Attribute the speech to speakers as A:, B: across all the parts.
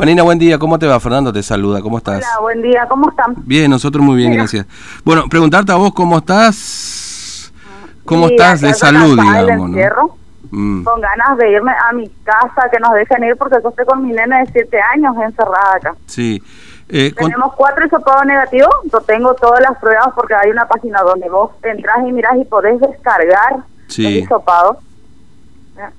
A: Vanina, buen día. ¿Cómo te va? Fernando te saluda. ¿Cómo estás?
B: Hola, buen día. ¿Cómo están?
A: Bien, nosotros muy bien, gracias. Bueno, preguntarte a vos cómo estás. ¿Cómo
B: Sí,
A: estás de salud, digamos? ¿no?
B: encierro,
A: Mm,
B: Con ganas de irme a mi casa, que nos dejen ir, porque yo estoy con mi nena de 7 años encerrada acá.
A: sí. Eh,
B: Tenemos cuatro hisopados negativos. Yo tengo todas las pruebas porque hay una página donde vos entras y mirás y podés descargar
A: Sí.
B: el.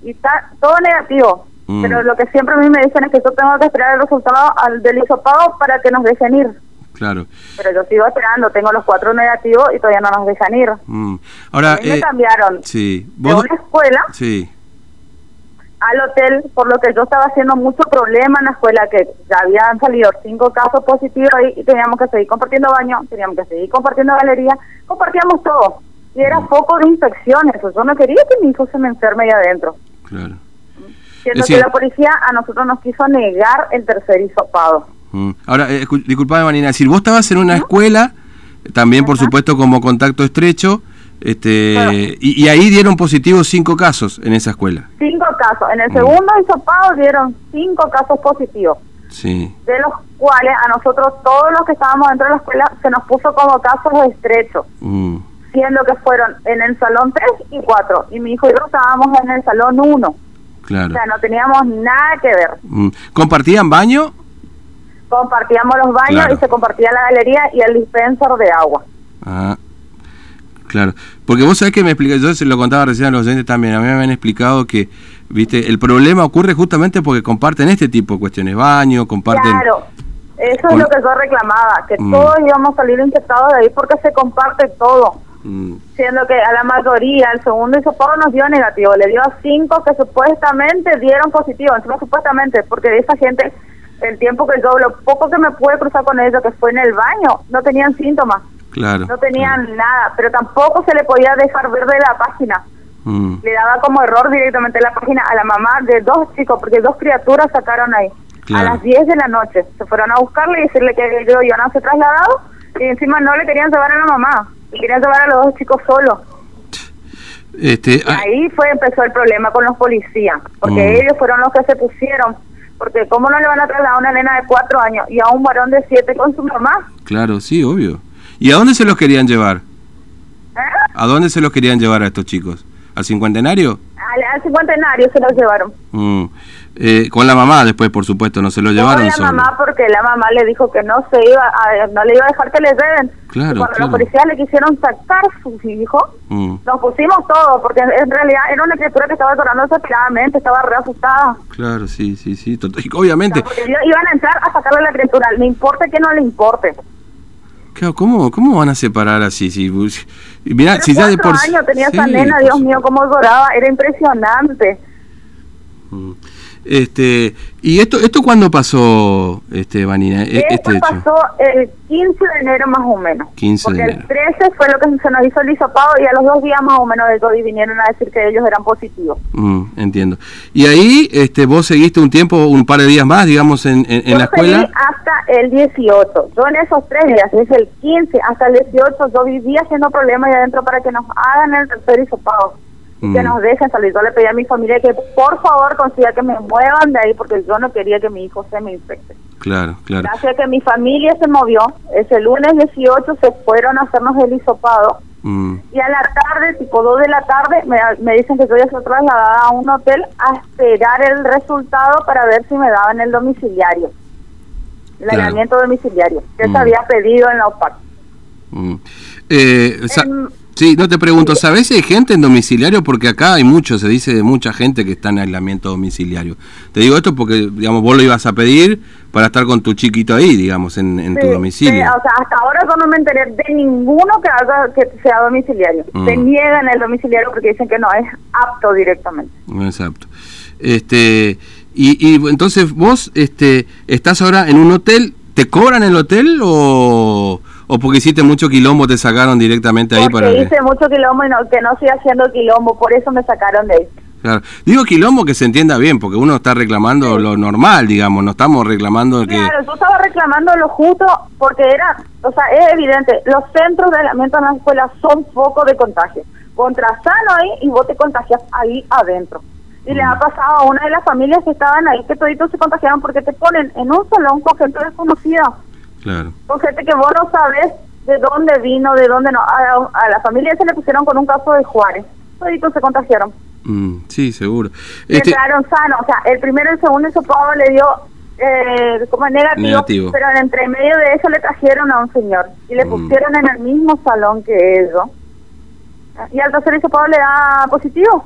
B: Y está todo negativo.
A: Mm.
B: Pero lo que siempre a mí me dicen es que yo tengo que esperar el resultado al del hisopado para que nos dejen ir.
A: claro.
B: Pero yo sigo esperando, tengo los cuatro negativos y todavía no nos dejan ir.
A: Mm. Ahora,
B: a mí me
A: eh,
B: cambiaron
A: sí.
B: de
A: ¿Vos?
B: una escuela
A: Sí.
B: al hotel, por lo que yo estaba haciendo mucho problema en la escuela, que ya habían salido cinco casos positivos ahí y teníamos que seguir compartiendo baño, teníamos que seguir compartiendo galería, compartíamos todo. Y era foco de infecciones, yo no quería que mi hijo se me enferme ahí adentro.
A: Claro.
B: Siendo
A: Es
B: que
A: decir-
B: la policía a nosotros nos quiso negar el tercer hisopado.
A: Mm. Ahora, eh, disculpame, Vanina, es decir, vos estabas en una escuela, también por supuesto como contacto estrecho, este,
B: Claro.
A: y, y ahí dieron positivos cinco casos en esa escuela.
B: Cinco casos. En el
A: Mm.
B: segundo hisopado dieron cinco casos positivos.
A: Sí.
B: de los cuales a nosotros todos los que estábamos dentro de la escuela se nos puso como casos estrechos,
A: Mm.
B: siendo que fueron en el salón 3 y 4, y mi hijo y yo estábamos en el salón 1, o
A: Claro.
B: sea, no teníamos nada que ver.
A: Mm. ¿Compartían baño?
B: Compartíamos los baños
A: Claro.
B: y se compartía la galería y el dispenser de agua.
A: Ah, claro. Porque vos sabés que me explica, yo se lo contaba recién a los oyentes también, a mí me habían explicado que, viste, el problema ocurre justamente porque comparten este tipo de cuestiones, baño, comparten...
B: Claro, eso es lo que yo reclamaba, que
A: Mm.
B: todos íbamos a salir infectados de ahí porque se comparte todo.
A: Mm,
B: siendo que a la mayoría el segundo hisopado nos dio negativo, le dio a cinco que supuestamente dieron positivo, encima supuestamente, porque esa gente, el tiempo que yo, lo poco que me pude cruzar con ellos, que fue en el baño, no tenían síntomas,
A: claro.
B: no tenían
A: claro.
B: nada, pero tampoco se le podía dejar ver de la página,
A: Mm,
B: le daba como error directamente la página a la mamá de dos chicos, porque dos criaturas sacaron ahí.
A: Claro.
B: A las 10 de la noche se fueron a buscarle y decirle que ellos iban a ser trasladados y encima no le querían llevar a la mamá, y querían llevar a los dos chicos solos.
A: este, ah,
B: ahí fue empezó el problema con los policías, porque
A: Mm.
B: ellos fueron los que se pusieron. Porque ¿cómo no le van a trasladar a una nena de cuatro años y a un varón de siete con su mamá?
A: claro, sí, obvio. ¿Y a dónde se los querían llevar?
B: ¿Eh?
A: ¿A dónde se los querían llevar a estos chicos? ¿Al cincuentenario?
B: Al, al cincuentenario se los llevaron.
A: Mm, eh, con la mamá después, por supuesto, no se lo llevaron
B: Con la
A: solo.
B: mamá porque la mamá le dijo que no se iba a, no le iba a dejar que le lleven.
A: Claro,
B: cuando
A: claro.
B: los policías le quisieron sacar a sus hijos,
A: Mm,
B: nos pusimos todo, porque en realidad era una criatura que estaba llorando desesperadamente, estaba re asustada.
A: claro, sí, sí, sí. Obviamente,
B: iban a entrar a sacarle a la criatura, le importe que no le importe.
A: claro, ¿cómo, ¿cómo van a separar así? Si, mirá,
B: Pero
A: si ya de por
B: años tenía esa
A: sí,
B: nena,
A: por
B: Dios
A: su-
B: mío, cómo lloraba, era impresionante.
A: Mm. Este, ¿y esto esto cuándo pasó, este, Vanina? e-
B: Esto
A: Este
B: pasó el 15 de enero más o menos.
A: 15 de enero.
B: el 13 fue lo que se nos hizo el hisopado y a los dos días más o menos de y vinieron a decir que ellos eran positivos.
A: Mm, entiendo. Y ahí, este, vos seguiste un tiempo, un par de días más, digamos, en, en, en
B: yo
A: la escuela.
B: hasta el 18. Yo en esos tres días, desde el 15 hasta el 18, yo vivía haciendo problemas ahí adentro para que nos hagan el tercer hisopado. Que
A: Mm.
B: nos dejen salir. Yo le pedí a mi familia que por favor consiga que me muevan de ahí porque yo no quería que mi hijo se me infecte.
A: Claro, claro.
B: Gracias a que mi familia se movió, ese lunes 18 se fueron a hacernos el hisopado
A: Mm,
B: y a la tarde, tipo 2 de la tarde, me, me dicen que yo ya estoy trasladada a un hotel a esperar el resultado para ver si me daban el domiciliario, el
A: Claro.
B: aislamiento domiciliario, que
A: Mm.
B: se había pedido en la OPAC.
A: mm. Eh,
B: Em,
A: sí, no te pregunto, ¿sabés si hay gente en domiciliario? Porque acá hay mucho, se dice de mucha gente que está en aislamiento domiciliario. Te digo esto porque, digamos, vos lo ibas a pedir para estar con tu chiquito ahí, digamos, en, en tu domicilio.
B: sí, o sea, hasta ahora yo no me enteré de ninguno que haga que sea domiciliario.
A: Mm.
B: Se niegan el domiciliario porque dicen que no es apto directamente.
A: Exacto. Este, y, y entonces vos este, estás ahora en un hotel, ¿te cobran el hotel o, o porque hiciste mucho quilombo te sacaron directamente ahí para que-
B: hice mucho quilombo y no, que no estoy haciendo quilombo, por eso me sacaron de ahí.
A: Claro. Digo quilombo que se entienda bien, porque uno está reclamando lo normal, digamos, no estamos reclamando que...
B: Claro, yo estaba reclamando lo justo porque era, o sea, es evidente, los centros de aislamiento en la escuela son foco de contagio. Contras sano ahí y vos te contagias ahí adentro. Y le ha pasado a una de las familias que estaban ahí que toditos se contagiaron porque te ponen en un salón con gente desconocida.
A: Claro.
B: Con gente que vos no sabes de dónde vino, de dónde no. A, la familia se le pusieron con un caso de Juárez. Toditos se contagiaron.
A: Mm, sí, seguro.
B: Este... Entraron sanos. O sea, el primero y el segundo hisopado le dio eh, como negativo, negativo, pero en entre medio de eso le trajeron a un señor y le mm. pusieron en el mismo salón que ellos. Y al tercer hisopado le da positivo.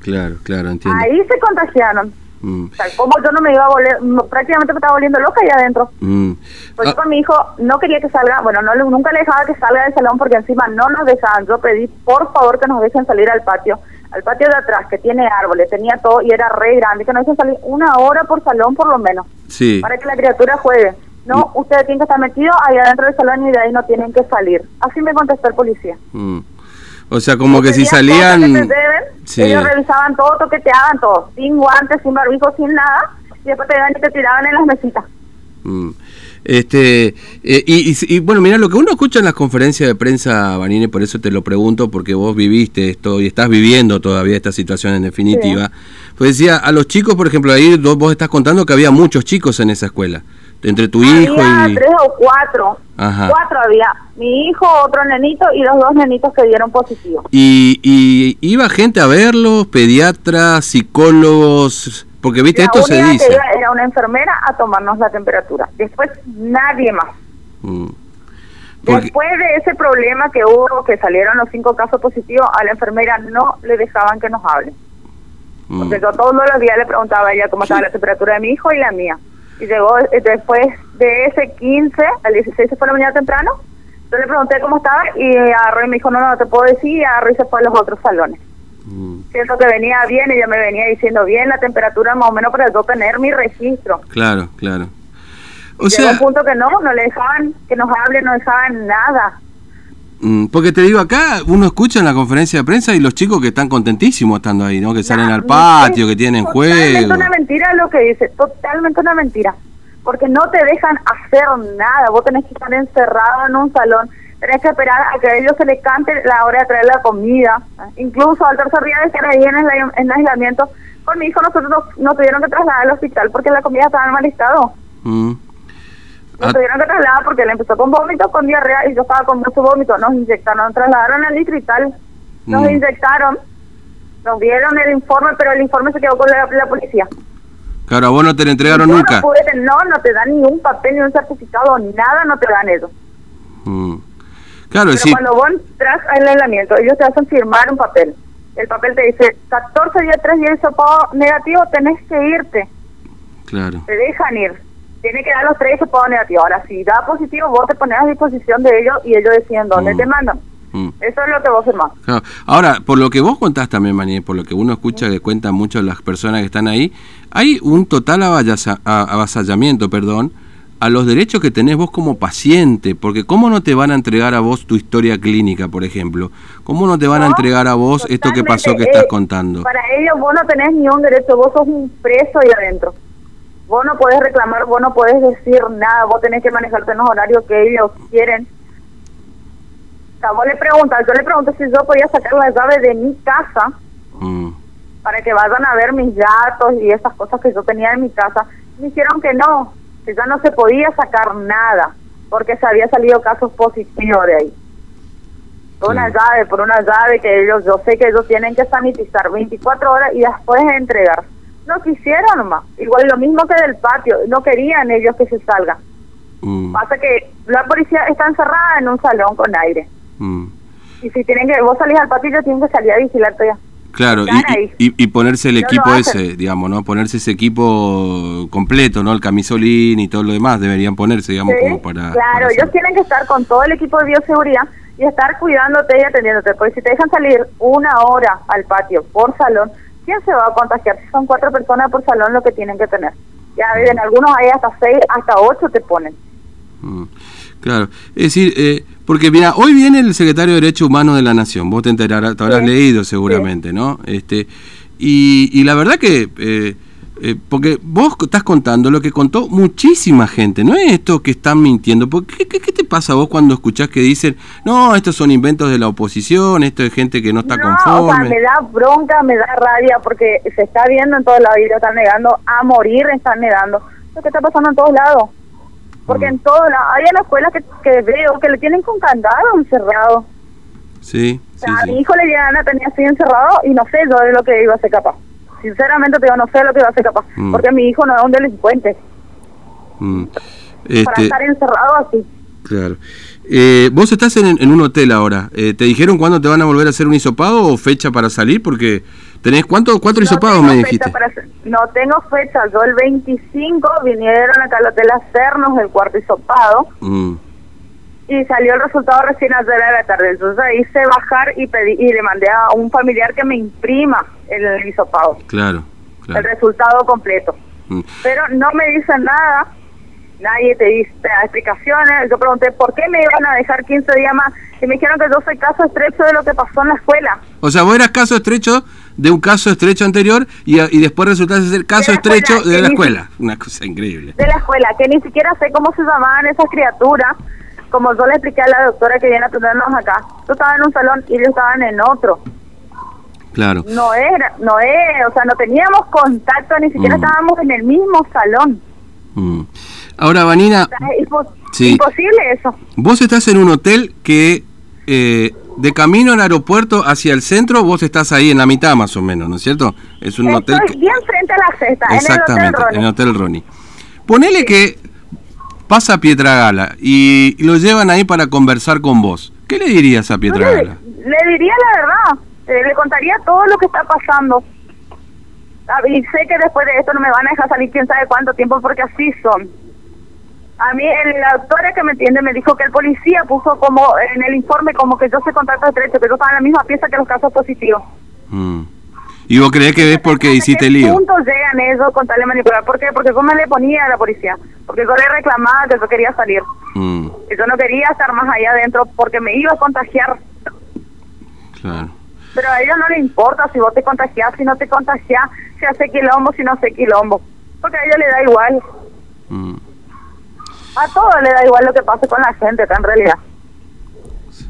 A: Claro, claro, entiendo.
B: Ahí se contagiaron. Mm. O sea, como yo no me iba a volver, prácticamente me estaba volviendo loca ahí adentro. Mm. Porque ah. con mi hijo no quería que salga, bueno, no nunca le dejaba que salga del salón porque encima no nos dejaban. Yo pedí, por favor, que nos dejen salir al patio. Al patio de atrás, que tiene árboles, tenía todo y era re grande, que nos dejen salir una hora por salón por lo menos.
A: Sí.
B: Para que la criatura juegue. No, mm. ustedes tienen que estar metidos ahí adentro del salón y de ahí no tienen que salir. Así me contestó el policía.
A: O sea, como que si salían...
B: Ellos revisaban todo, toqueteaban todo, sin guantes, sin barbijo, sin nada, y después te iban y te tiraban en las mesitas.
A: Mm. Este, eh, y, bueno, mira, lo que uno escucha en las conferencias de prensa, Vanine, por eso te lo pregunto, porque vos viviste esto y estás viviendo todavía esta situación en definitiva. Pues decía, a los chicos, por ejemplo, ahí vos estás contando que había muchos chicos en esa escuela entre tu hijo
B: y... tres o cuatro. Cuatro había. Mi hijo, otro nenito y los dos nenitos que dieron positivo.
A: ¿Y, y iba gente a verlos, pediatras, psicólogos? Porque, viste, esto se dice...
B: Que era una enfermera a tomarnos la temperatura. Después, nadie más. Mm. Después de ese problema que hubo, que salieron los cinco casos positivos, a la enfermera no le dejaban que nos hable. Mm. Porque yo todos los días le preguntaba a ella cómo estaba la temperatura de mi hijo y la mía y llegó eh, después de ese 15 al 16 se fue la mañana temprano. Yo le pregunté cómo estaba y Arroy me dijo, no, no, te puedo decir, y Arroy se fue a los otros salones. Mm. Siento que venía bien, ella me venía diciendo bien la temperatura más o menos para yo tener mi registro.
A: Claro, claro.
B: O Llegó un punto que no, no le dejaban que nos hable, no dejaban nada.
A: Mm, porque te digo, acá uno escucha en la conferencia de prensa y los chicos que están contentísimos estando ahí, ¿no? Que salen al patio, que tienen juego.
B: Totalmente una mentira lo que dice, totalmente una mentira. Porque no te dejan hacer nada, vos tenés que estar encerrado en un salón, tenés que esperar a que a ellos se les cante la hora de traer la comida. Incluso al tercer día de estar ahí en el, aislamiento, con mi hijo nosotros nos, tuvieron que trasladar al hospital porque la comida estaba en mal estado. Mm. Nos tuvieron que trasladar porque él empezó con vómito, con diarrea y yo estaba con mucho vómito. Nos inyectaron, nos trasladaron al distrital, nos mm. inyectaron, nos dieron el informe, pero el informe se quedó con la, policía.
A: Claro, a vos no te lo entregaron nunca.
B: No, no, te dan ni un papel, ni un certificado, nada, no te dan eso.
A: Mm. Claro,
B: Pero cuando vos entras al aislamiento, ellos te hacen firmar un papel. El papel te dice, 14 días, 3 días negativo, tenés que irte.
A: Claro.
B: Te dejan ir tiene que dar los tres y negativo. Ahora, si da positivo, vos te pones a disposición de ellos y ellos deciden dónde mm. te mandan. Mm. Eso es lo que vos más.
A: Ahora, por lo que vos contás también, Maní, por lo que uno escucha que cuentan muchas las personas que están ahí, hay un total avasallamiento, perdón, a los derechos que tenés vos como paciente, porque ¿cómo no te van a entregar a vos tu historia clínica, por ejemplo? ¿Cómo no te van a entregar a vos esto que pasó que estás eh, contando?
B: Para ellos vos no tenés ni un derecho, vos sos un preso ahí adentro. Vos no podés reclamar, vos no podés decir nada, vos tenés que manejarte en los horarios que ellos quieren. O sea, vos le preguntas, yo le pregunto si yo podía sacar la llave de mi casa mm. para que vayan a ver mis datos y esas cosas que yo tenía en mi casa. Me dijeron que no, que ya no se podía sacar nada porque se había salido casos positivos de ahí. Por una llave, por una llave que ellos, yo sé que ellos tienen que sanitizar 24 horas y después entregar no quisieron nomás. Igual lo mismo que del patio, no querían ellos que se salga. Mm. Pasa que la policía está encerrada en un salón con aire. Mm. Y si tienen que, vos salís al patio, tienen que salir a vigilarte ya.
A: Claro, y, y, ponerse el equipo ese, digamos, ¿no? Ponerse ese equipo completo, ¿no? El camisolín y todo lo demás deberían ponerse, digamos, como para...
B: Claro, ellos tienen que estar con todo el equipo de bioseguridad y estar cuidándote y atendiéndote, porque si te dejan salir una hora al patio por salón, ¿quién se va a contagiar? Si son cuatro personas por salón lo que tienen que tener. Ya en algunos hay hasta seis, hasta ocho te ponen.
A: Mm, claro, es decir, eh, porque mira, hoy viene el secretario de Derechos Humanos de la Nación, vos te enterarás, te habrás leído seguramente, ¿no? Este, y, y, la verdad que eh, Eh, porque vos estás contando lo que contó muchísima gente, no es esto que están mintiendo. Porque, ¿qué, qué, te pasa a vos cuando escuchás que dicen, no, estos son inventos de la oposición, esto es gente que no está
B: no,
A: conforme?
B: O sea, me da bronca, me da rabia, porque se está viendo en todos lados y lo están negando, a morir están negando. Lo que está pasando en todos lados. Porque
A: Mm.
B: en todos lados, hay en la escuela que, que veo que le tienen con candado encerrado.
A: Sí,
B: O
A: sí,
B: sea, a mi hijo le llegan a tener así encerrado y no sé yo de lo que iba a ser capaz. Sinceramente te digo, no sé de lo que iba a ser capaz.
A: Mm.
B: Porque mi hijo no es un delincuente.
A: Mm.
B: Para
A: Este,
B: estar encerrado así.
A: claro. Eh, vos estás en, en un hotel ahora. Eh, ¿Te dijeron cuándo te van a volver a hacer un hisopado o fecha para salir? Porque tenés cuánto, cuatro
B: No
A: hisopados me dijiste.
B: para no tengo fecha. Yo el 25 vinieron acá al hotel a hacernos el cuarto hisopado
A: Mm,
B: y salió el resultado recién ayer a la tarde. Entonces hice bajar y pedí y le mandé a un familiar que me imprima el hisopado,
A: claro,
B: el
A: claro.
B: resultado completo.
A: Mm.
B: Pero no me dicen nada, nadie te dice te da explicaciones. Yo pregunté por qué me iban a dejar 15 días más y me dijeron que yo soy caso estrecho de lo que pasó en la escuela.
A: O sea, vos eras caso estrecho de un caso estrecho anterior y, y después resultaste ser caso
B: De la escuela,
A: estrecho de la escuela. Una cosa increíble.
B: de la escuela, que ni siquiera sé cómo se llamaban esas criaturas. Como yo le expliqué a la doctora que viene a atendernos acá, yo estaba en un salón y ellos estaban en otro.
A: Claro.
B: No era, no es, o sea, no teníamos contacto, ni siquiera
A: Mm.
B: estábamos en el mismo salón.
A: Mm. Ahora, Vanina,
B: O sea, es impo-
A: Sí.
B: imposible eso.
A: vos estás en un hotel que eh, de camino al aeropuerto hacia el centro, vos estás ahí en la mitad más o menos, ¿no es cierto? Es un hotel... Que-
B: bien frente a la cesta, en el Hotel
A: Exactamente,
B: Ronnie.
A: en el Hotel Ronnie. Ponele que pasa Pietragala y lo llevan ahí para conversar con vos. ¿Qué le dirías a
B: Yo le,
A: Pietragala?
B: le diría la verdad, eh, le contaría todo lo que está pasando. Y sé que después de esto no me van a dejar salir quién sabe cuánto tiempo porque así son. A mí, el- la doctora que me entiende me dijo que el policía puso como en el informe como que yo soy contacto estrecho, que yo estaba en la misma pieza que los casos positivos.
A: Mm. ¿Y vos creés que ves porque
B: ¿Hasta
A: hiciste
B: qué
A: lío?
B: punto llegan ellos con tal de manipular? ¿Por qué? Porque yo me le ponía a la policía. Porque yo le reclamaba que yo quería salir.
A: Mm,
B: Que yo no quería estar más allá adentro porque me iba a contagiar.
A: claro.
B: Pero a ellos no le importa si vos te contagias, si no te contagias, si hace quilombo, si no hace quilombo. Porque a ellos le da igual.
A: Mm,
B: A todos le da igual lo que pase con la gente, acá en realidad.
A: sí.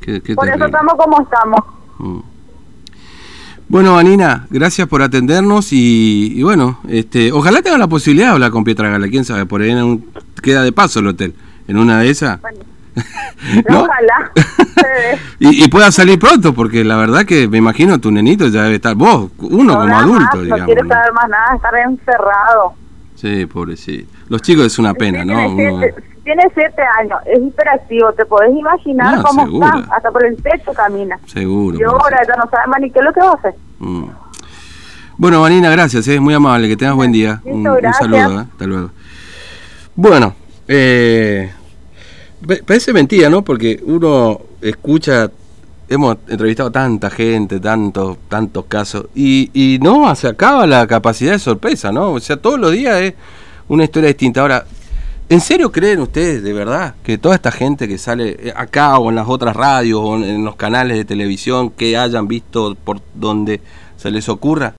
A: Qué- qué
B: Por eso estamos como estamos.
A: Mm. Bueno, Vanina, gracias por atendernos y, y bueno, este, ojalá tenga la posibilidad de hablar con Pietragala, quién sabe, por ahí en un- queda de paso el hotel, en una de esas.
B: Bueno,
A: ¿No?
B: Ojalá. Eh,
A: y, y pueda salir pronto, porque la verdad que me imagino tu nenito ya debe estar, vos, uno
B: no
A: como
B: nada
A: adulto,
B: más,
A: digamos.
B: No quiere
A: ¿no?
B: saber más nada, estar encerrado.
A: Sí, pobrecito. Los chicos es una pena,
B: Sí,
A: ¿no?
B: Tiene
A: Uno-
B: siete, tiene siete años, es hiperactivo, te podés imaginar cómo está, hasta por el techo camina.
A: seguro.
B: Y ahora ya no sabe más ni qué es lo que va a hacer.
A: Mm. Bueno, Vanina, gracias, es muy amable, que tengas buen día.
B: Listo,
A: un, saludo, ¿eh? hasta luego. Bueno, eh, parece mentira, ¿no? Porque uno escucha, hemos entrevistado tanta gente, tantos, tantos casos, y, y no se acaba la capacidad de sorpresa, ¿no? O sea, todos los días es una historia distinta. Ahora, ¿en serio creen ustedes, de verdad, que toda esta gente que sale eh, acá o en las otras radios o en- en los canales de televisión que hayan visto por donde se les ocurra,